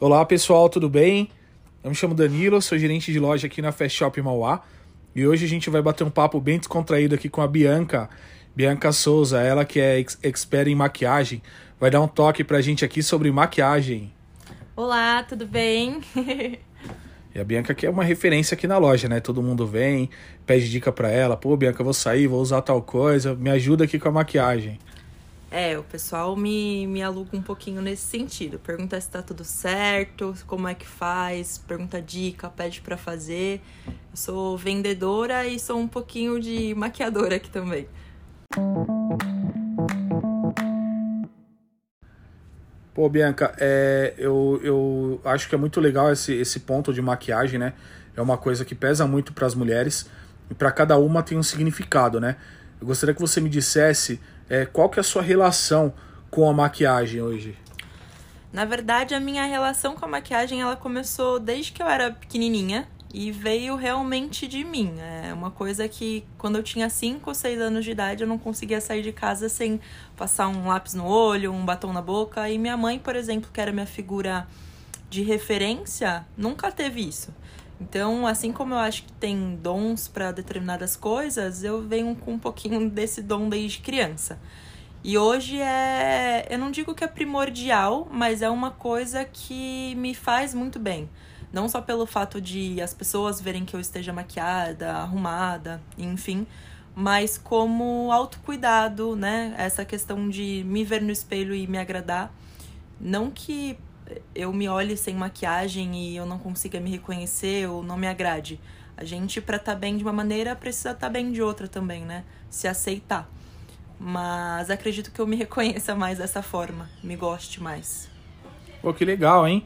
Olá pessoal, tudo bem? Eu me chamo Danilo, sou gerente de loja aqui na Fast Shop Mauá e hoje a gente vai bater um papo bem descontraído aqui com a Bianca, Bianca Souza, ela que é ex expert em maquiagem, vai dar um toque pra gente aqui sobre maquiagem. Olá, tudo bem? e a Bianca que é uma referência aqui na loja, né? Todo mundo vem, pede dica pra ela, pô Bianca, eu vou sair, vou usar tal coisa, me ajuda aqui com a maquiagem. É, o pessoal me, me aluga um pouquinho nesse sentido. Pergunta se tá tudo certo, como é que faz, pergunta dica, pede para fazer. Eu sou vendedora e sou um pouquinho de maquiadora aqui também. Pô, Bianca, é, eu, eu acho que é muito legal esse, esse ponto de maquiagem, né? É uma coisa que pesa muito para as mulheres e para cada uma tem um significado, né? Eu gostaria que você me dissesse é, qual que é a sua relação com a maquiagem hoje? Na verdade, a minha relação com a maquiagem ela começou desde que eu era pequenininha e veio realmente de mim. É uma coisa que quando eu tinha 5 ou 6 anos de idade eu não conseguia sair de casa sem passar um lápis no olho, um batom na boca. E minha mãe, por exemplo, que era minha figura de referência, nunca teve isso. Então, assim como eu acho que tem dons para determinadas coisas, eu venho com um pouquinho desse dom desde criança. E hoje é, eu não digo que é primordial, mas é uma coisa que me faz muito bem. Não só pelo fato de as pessoas verem que eu esteja maquiada, arrumada, enfim, mas como autocuidado, né? Essa questão de me ver no espelho e me agradar. Não que eu me olhe sem maquiagem e eu não consiga me reconhecer ou não me agrade. A gente, para estar tá bem de uma maneira, precisa estar tá bem de outra também, né? Se aceitar. Mas acredito que eu me reconheça mais dessa forma, me goste mais. Pô, que legal, hein?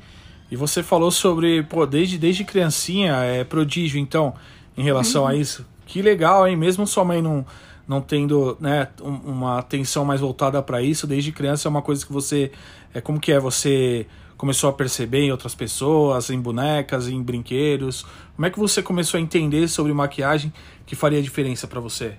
E você falou sobre, pô, desde, desde criancinha, é prodígio, então, em relação a uhum. isso. Que legal, hein? Mesmo sua mãe não, não tendo né, uma atenção mais voltada para isso, desde criança é uma coisa que você. É como que é? Você começou a perceber em outras pessoas, em bonecas, em brinquedos? Como é que você começou a entender sobre maquiagem que faria diferença para você?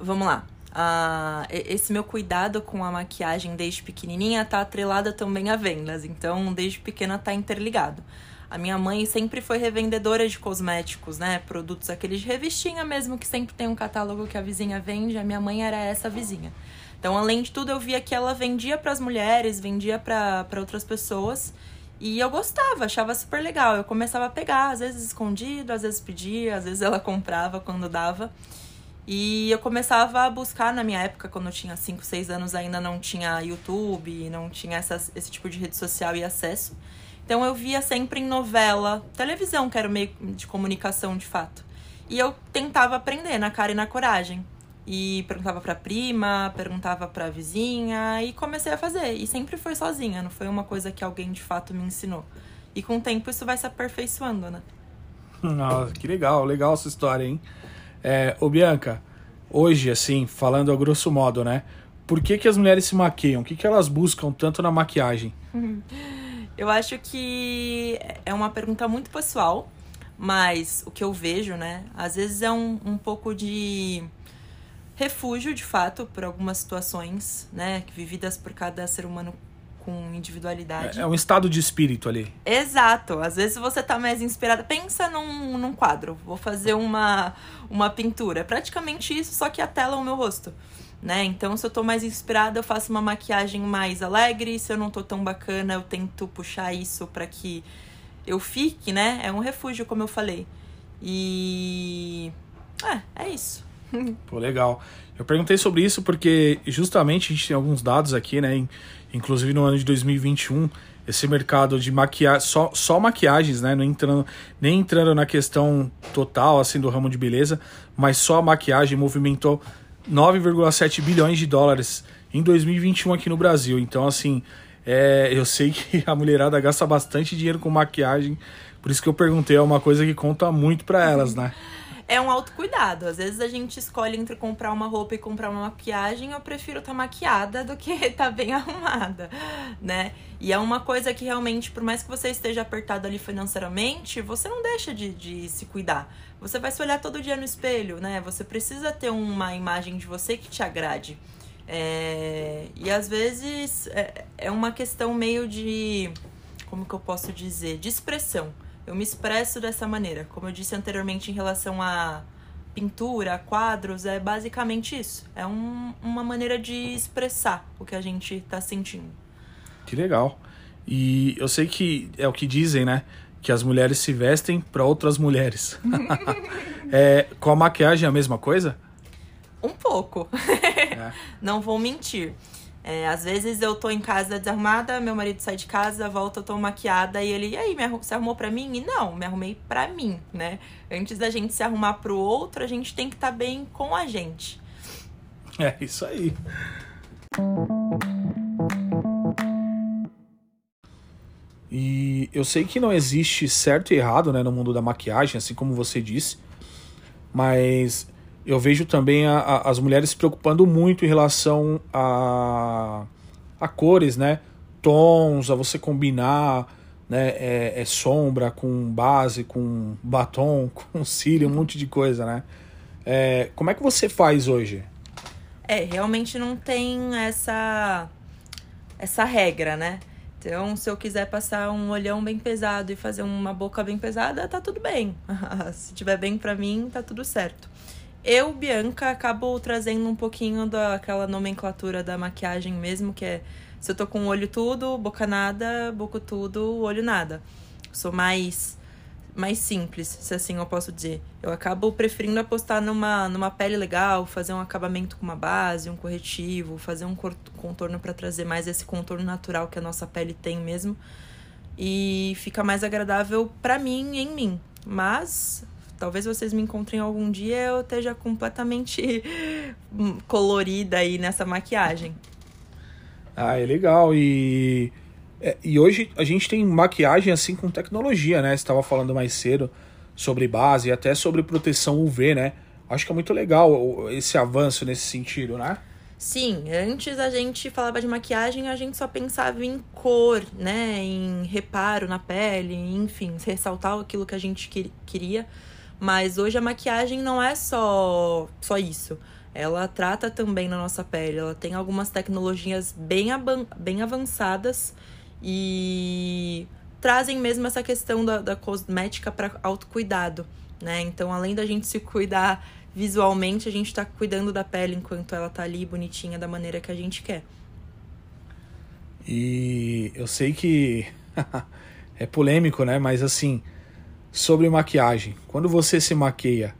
Vamos lá. Uh, esse meu cuidado com a maquiagem desde pequenininha tá atrelada também a vendas, então desde pequena tá interligado. A minha mãe sempre foi revendedora de cosméticos, né? Produtos aqueles de revistinha mesmo, que sempre tem um catálogo que a vizinha vende. A minha mãe era essa vizinha. Então, além de tudo, eu via que ela vendia para as mulheres, vendia para outras pessoas. E eu gostava, achava super legal. Eu começava a pegar, às vezes escondido, às vezes pedia, às vezes ela comprava quando dava. E eu começava a buscar na minha época, quando eu tinha 5, 6 anos, ainda não tinha YouTube, não tinha essas, esse tipo de rede social e acesso. Então eu via sempre em novela, televisão, que era o meio de comunicação de fato. E eu tentava aprender na cara e na coragem. E perguntava pra prima, perguntava pra vizinha e comecei a fazer. E sempre foi sozinha, não foi uma coisa que alguém de fato me ensinou. E com o tempo isso vai se aperfeiçoando, né? Nossa, que legal, legal essa história, hein? É, ô Bianca, hoje, assim, falando a grosso modo, né? Por que, que as mulheres se maquiam? O que, que elas buscam tanto na maquiagem? Eu acho que é uma pergunta muito pessoal, mas o que eu vejo, né? Às vezes é um, um pouco de refúgio, de fato, por algumas situações, né, vividas por cada ser humano com individualidade. É, é um estado de espírito ali. Exato. Às vezes você tá mais inspirada. Pensa num, num quadro. Vou fazer uma, uma pintura. É praticamente isso, só que a tela é o meu rosto. Né? Então, se eu tô mais inspirada, eu faço uma maquiagem mais alegre. Se eu não tô tão bacana, eu tento puxar isso para que eu fique, né? É um refúgio, como eu falei. E. É, é isso. Pô, legal. Eu perguntei sobre isso porque justamente a gente tem alguns dados aqui, né? Inclusive no ano de 2021, esse mercado de maquiagem, só, só maquiagens, né? Não entrando, nem entrando na questão total assim do ramo de beleza, mas só a maquiagem movimentou 9,7 bilhões de dólares em 2021 aqui no Brasil. Então, assim, é, eu sei que a mulherada gasta bastante dinheiro com maquiagem, por isso que eu perguntei, é uma coisa que conta muito para elas, né? É um autocuidado. Às vezes a gente escolhe entre comprar uma roupa e comprar uma maquiagem, eu prefiro estar tá maquiada do que estar tá bem arrumada, né? E é uma coisa que realmente, por mais que você esteja apertado ali financeiramente, você não deixa de, de se cuidar. Você vai se olhar todo dia no espelho, né? Você precisa ter uma imagem de você que te agrade. É... E às vezes é, é uma questão meio de como que eu posso dizer, de expressão. Eu me expresso dessa maneira. Como eu disse anteriormente em relação a pintura, quadros, é basicamente isso. É um, uma maneira de expressar o que a gente está sentindo. Que legal. E eu sei que é o que dizem, né? Que as mulheres se vestem para outras mulheres. é, com a maquiagem é a mesma coisa? Um pouco. É. Não vou mentir. É, às vezes eu tô em casa desarrumada, meu marido sai de casa, volta, eu tô maquiada e ele, e aí, me arrum, arrumou pra mim? E não, me arrumei pra mim, né? Antes da gente se arrumar pro outro, a gente tem que estar tá bem com a gente. É, isso aí. E eu sei que não existe certo e errado né, no mundo da maquiagem, assim como você disse, mas eu vejo também a, a, as mulheres se preocupando muito em relação a, a cores, né? Tons, a você combinar né? É, é, sombra com base, com batom, com cílio, um monte de coisa, né? É, como é que você faz hoje? É, realmente não tem essa essa regra, né? Então, se eu quiser passar um olhão bem pesado e fazer uma boca bem pesada, tá tudo bem. se tiver bem para mim, tá tudo certo. Eu, Bianca, acabo trazendo um pouquinho daquela nomenclatura da maquiagem mesmo, que é se eu tô com o olho tudo, boca nada, boca tudo, olho nada. Sou mais mais simples, se assim eu posso dizer. Eu acabo preferindo apostar numa, numa pele legal, fazer um acabamento com uma base, um corretivo, fazer um contorno para trazer mais esse contorno natural que a nossa pele tem mesmo. E fica mais agradável para mim, em mim. Mas Talvez vocês me encontrem algum dia eu esteja completamente colorida aí nessa maquiagem. Ah, é legal. E, é, e hoje a gente tem maquiagem assim com tecnologia, né? Você estava falando mais cedo sobre base e até sobre proteção UV, né? Acho que é muito legal esse avanço nesse sentido, né? Sim, antes a gente falava de maquiagem, a gente só pensava em cor, né? Em reparo na pele, enfim, ressaltar aquilo que a gente queria. Mas hoje a maquiagem não é só, só isso. Ela trata também na nossa pele. Ela tem algumas tecnologias bem, bem avançadas e trazem mesmo essa questão da, da cosmética para autocuidado, né? Então, além da gente se cuidar visualmente, a gente está cuidando da pele enquanto ela tá ali bonitinha da maneira que a gente quer. E eu sei que é polêmico, né? Mas assim, sobre maquiagem. Quando você se maqueia,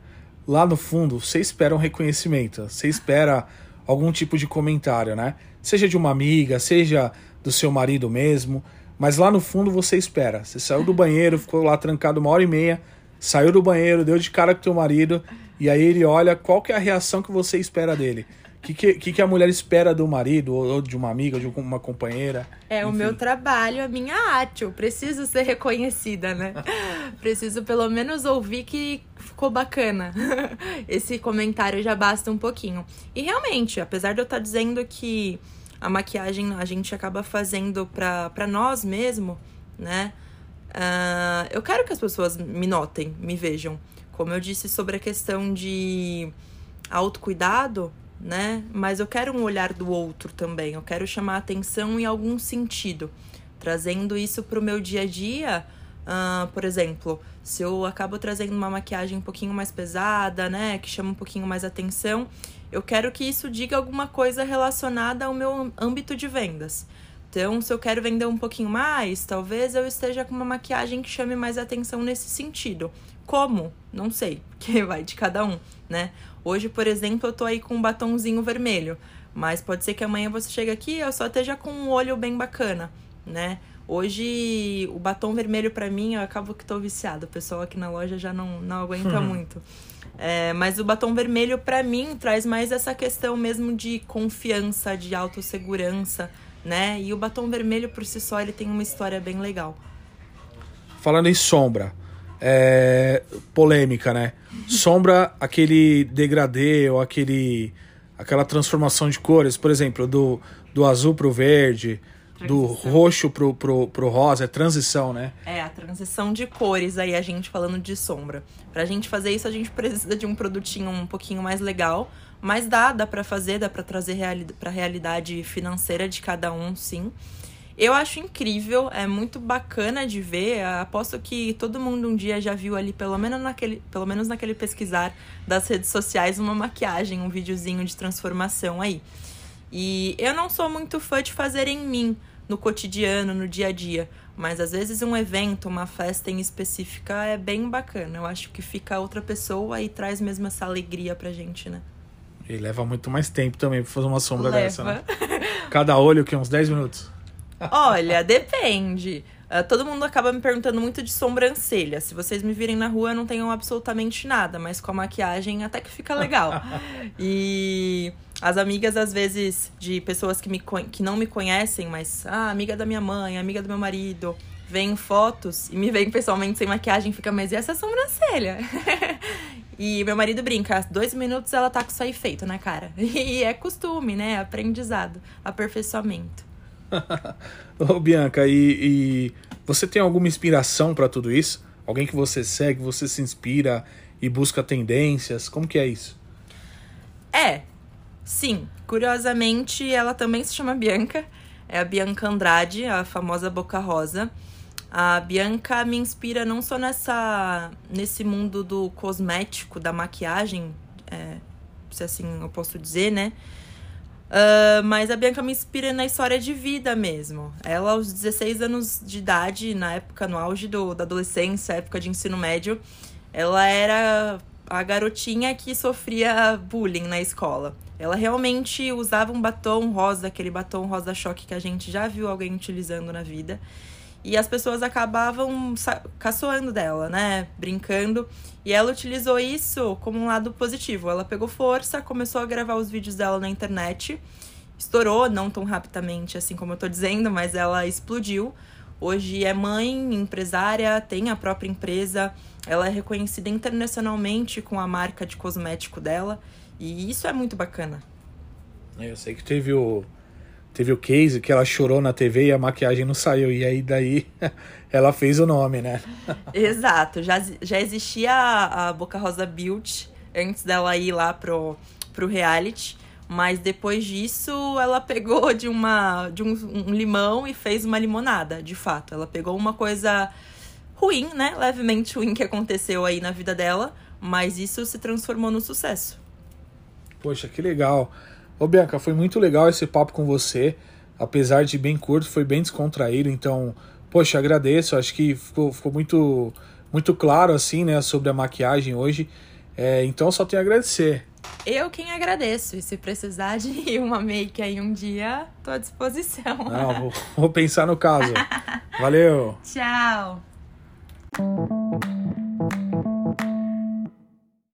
lá no fundo, você espera um reconhecimento, você espera algum tipo de comentário, né? Seja de uma amiga, seja do seu marido mesmo, mas lá no fundo você espera. Você saiu do banheiro, ficou lá trancado uma hora e meia, saiu do banheiro, deu de cara com teu marido, e aí ele olha qual que é a reação que você espera dele. O que, que, que, a mulher espera do marido, ou de uma amiga, de uma companheira? É enfim. o meu trabalho, a minha arte. Eu preciso ser reconhecida, né? preciso pelo menos ouvir que ficou bacana. Esse comentário já basta um pouquinho. E realmente, apesar de eu estar dizendo que a maquiagem a gente acaba fazendo pra, pra nós mesmo, né? Uh, eu quero que as pessoas me notem, me vejam. Como eu disse sobre a questão de autocuidado, né? Mas eu quero um olhar do outro também. Eu quero chamar atenção em algum sentido, trazendo isso para o meu dia a dia. Uh, por exemplo, se eu acabo trazendo uma maquiagem um pouquinho mais pesada, né, que chama um pouquinho mais atenção, eu quero que isso diga alguma coisa relacionada ao meu âmbito de vendas. Então, se eu quero vender um pouquinho mais, talvez eu esteja com uma maquiagem que chame mais atenção nesse sentido. Como? Não sei, que vai de cada um, né? Hoje, por exemplo, eu tô aí com um batonzinho vermelho, mas pode ser que amanhã você chegue aqui e eu só esteja com um olho bem bacana, né? Hoje, o batom vermelho para mim, eu acabo que tô viciada. O pessoal aqui na loja já não, não aguenta uhum. muito. É, mas o batom vermelho, para mim, traz mais essa questão mesmo de confiança, de autossegurança, né? E o batom vermelho, por si só, ele tem uma história bem legal. Falando em sombra, é, polêmica, né? Sombra, aquele degradê ou aquele, aquela transformação de cores, por exemplo, do, do azul pro verde, do roxo pro, pro, pro rosa, é transição, né? É, a transição de cores aí, a gente falando de sombra. Pra gente fazer isso, a gente precisa de um produtinho um pouquinho mais legal, mas dá, dá pra fazer, dá pra trazer reali pra realidade financeira de cada um, sim. Eu acho incrível, é muito bacana de ver. Aposto que todo mundo um dia já viu ali, pelo menos naquele, pelo menos naquele pesquisar das redes sociais, uma maquiagem, um videozinho de transformação aí. E eu não sou muito fã de fazer em mim, no cotidiano, no dia a dia. Mas às vezes um evento, uma festa em específica é bem bacana. Eu acho que fica outra pessoa e traz mesmo essa alegria pra gente, né? E leva muito mais tempo também pra fazer uma sombra leva. dessa, né? Cada olho, que uns 10 minutos? Olha, depende. Uh, todo mundo acaba me perguntando muito de sobrancelha. Se vocês me virem na rua, eu não tenho absolutamente nada, mas com a maquiagem até que fica legal. e as amigas, às vezes, de pessoas que, me, que não me conhecem, mas, ah, amiga da minha mãe, amiga do meu marido, veem fotos e me veem pessoalmente sem maquiagem, fica, mas e essa sobrancelha? e meu marido brinca, dois minutos ela tá com isso aí feito na cara. E é costume, né? Aprendizado, aperfeiçoamento. Ô, Bianca, e, e, você tem alguma inspiração para tudo isso? Alguém que você segue, você se inspira e busca tendências? Como que é isso? É, sim. Curiosamente, ela também se chama Bianca. É a Bianca Andrade, a famosa Boca Rosa. A Bianca me inspira não só nessa nesse mundo do cosmético, da maquiagem, é, se assim eu posso dizer, né? Uh, mas a Bianca me inspira na história de vida mesmo. Ela, aos 16 anos de idade, na época, no auge do, da adolescência, época de ensino médio, ela era a garotinha que sofria bullying na escola. Ela realmente usava um batom rosa, aquele batom rosa choque que a gente já viu alguém utilizando na vida. E as pessoas acabavam caçoando dela, né? Brincando. E ela utilizou isso como um lado positivo. Ela pegou força, começou a gravar os vídeos dela na internet. Estourou, não tão rapidamente assim como eu tô dizendo, mas ela explodiu. Hoje é mãe, empresária, tem a própria empresa. Ela é reconhecida internacionalmente com a marca de cosmético dela. E isso é muito bacana. Eu sei que teve o Teve o case que ela chorou na TV e a maquiagem não saiu. E aí daí ela fez o nome, né? Exato. Já, já existia a, a Boca Rosa Beauty antes dela ir lá pro, pro reality. Mas depois disso, ela pegou de, uma, de um, um limão e fez uma limonada, de fato. Ela pegou uma coisa ruim, né? Levemente ruim que aconteceu aí na vida dela. Mas isso se transformou no sucesso. Poxa, que legal. Ô Bianca, foi muito legal esse papo com você. Apesar de bem curto, foi bem descontraído. Então, poxa, agradeço. Acho que ficou, ficou muito, muito claro assim, né, sobre a maquiagem hoje. É, então, só tenho a agradecer. Eu quem agradeço. E se precisar de uma make aí um dia, tô à disposição. Não, vou, vou pensar no caso. Valeu. Tchau.